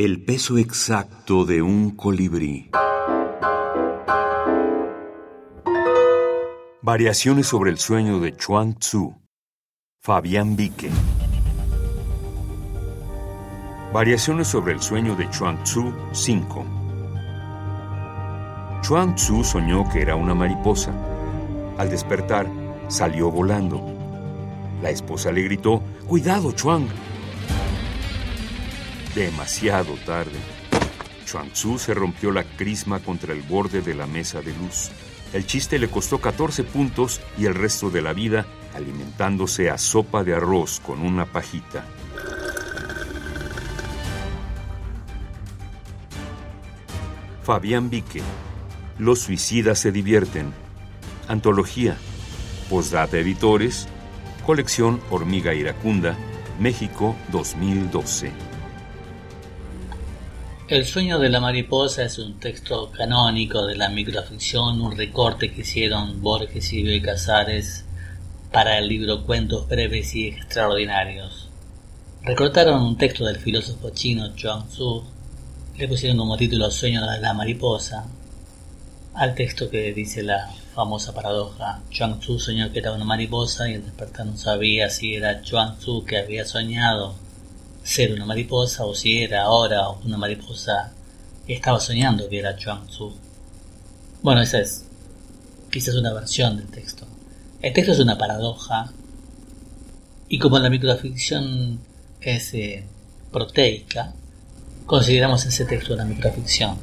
El peso exacto de un colibrí. Variaciones sobre el sueño de Chuang Tzu. Fabián Vique. Variaciones sobre el sueño de Chuang Tzu 5. Chuang Tzu soñó que era una mariposa. Al despertar, salió volando. La esposa le gritó, Cuidado, Chuang. Demasiado tarde. Chuang Tzu se rompió la crisma contra el borde de la mesa de luz. El chiste le costó 14 puntos y el resto de la vida alimentándose a sopa de arroz con una pajita. Fabián Vique. Los suicidas se divierten. Antología. Postdata Editores. Colección Hormiga Iracunda. México 2012. El sueño de la mariposa es un texto canónico de la microficción, un recorte que hicieron Borges y B. Casares para el libro Cuentos breves y extraordinarios. Recortaron un texto del filósofo chino Chuang Tzu le pusieron como título Sueño de la mariposa al texto que dice la famosa paradoja. Chuang Tzu soñó que era una mariposa y al despertar no sabía si era Chuang Tzu que había soñado ser una mariposa o si era ahora una mariposa que estaba soñando que era Chuang Tzu. Bueno, esa es quizás una versión del texto. El texto es una paradoja y como la microficción es eh, proteica, consideramos ese texto una microficción.